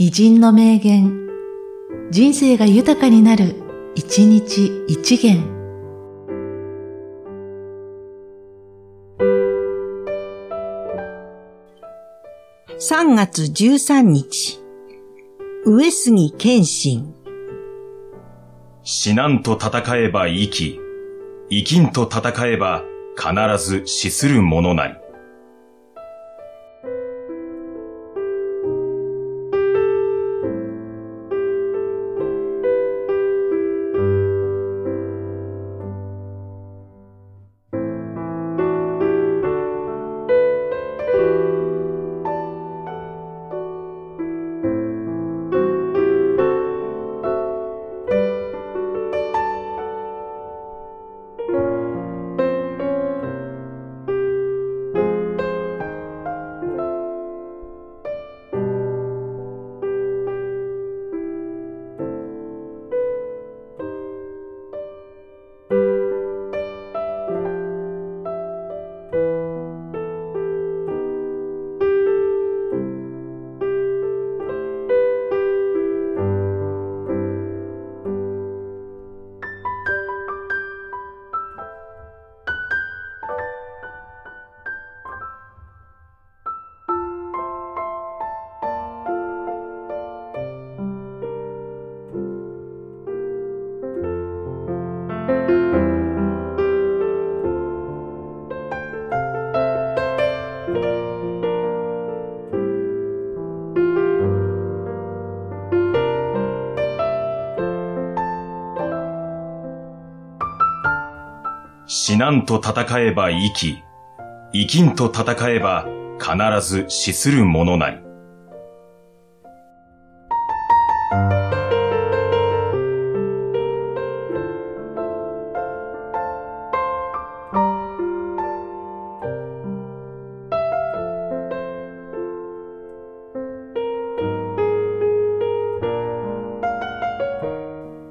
偉人の名言、人生が豊かになる、一日一元。3月13日、上杉謙信。死なんと戦えば生き、生きんと戦えば必ず死するものなり。死なんと戦えば生き、生きんと戦えば必ず死するものなり。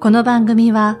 この番組は、